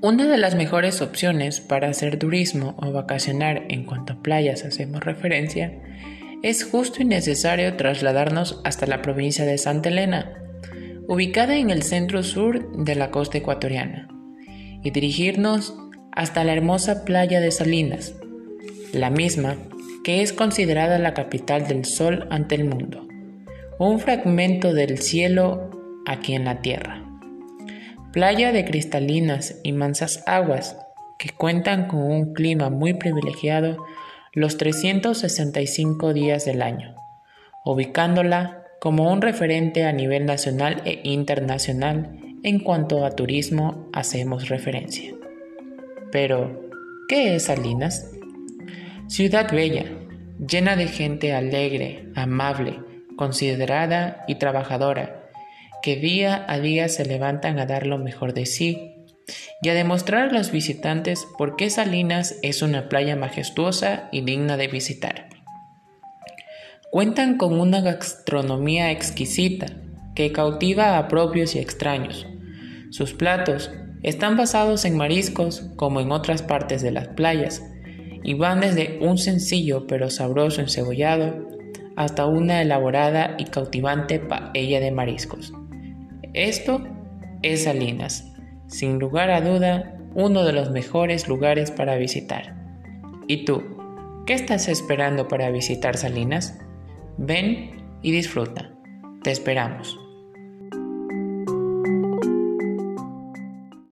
Una de las mejores opciones para hacer turismo o vacacionar en cuanto a playas hacemos referencia es justo y necesario trasladarnos hasta la provincia de Santa Elena, ubicada en el centro sur de la costa ecuatoriana, y dirigirnos hasta la hermosa playa de Salinas, la misma que es considerada la capital del sol ante el mundo, un fragmento del cielo aquí en la tierra. Playa de cristalinas y mansas aguas que cuentan con un clima muy privilegiado los 365 días del año, ubicándola como un referente a nivel nacional e internacional en cuanto a turismo hacemos referencia. Pero, ¿qué es Salinas? Ciudad bella, llena de gente alegre, amable, considerada y trabajadora, que día a día se levantan a dar lo mejor de sí y a demostrar a los visitantes por qué Salinas es una playa majestuosa y digna de visitar. Cuentan con una gastronomía exquisita que cautiva a propios y extraños. Sus platos están basados en mariscos como en otras partes de las playas y van desde un sencillo pero sabroso encebollado hasta una elaborada y cautivante paella de mariscos. Esto es Salinas, sin lugar a duda, uno de los mejores lugares para visitar. ¿Y tú? ¿Qué estás esperando para visitar Salinas? Ven y disfruta. Te esperamos.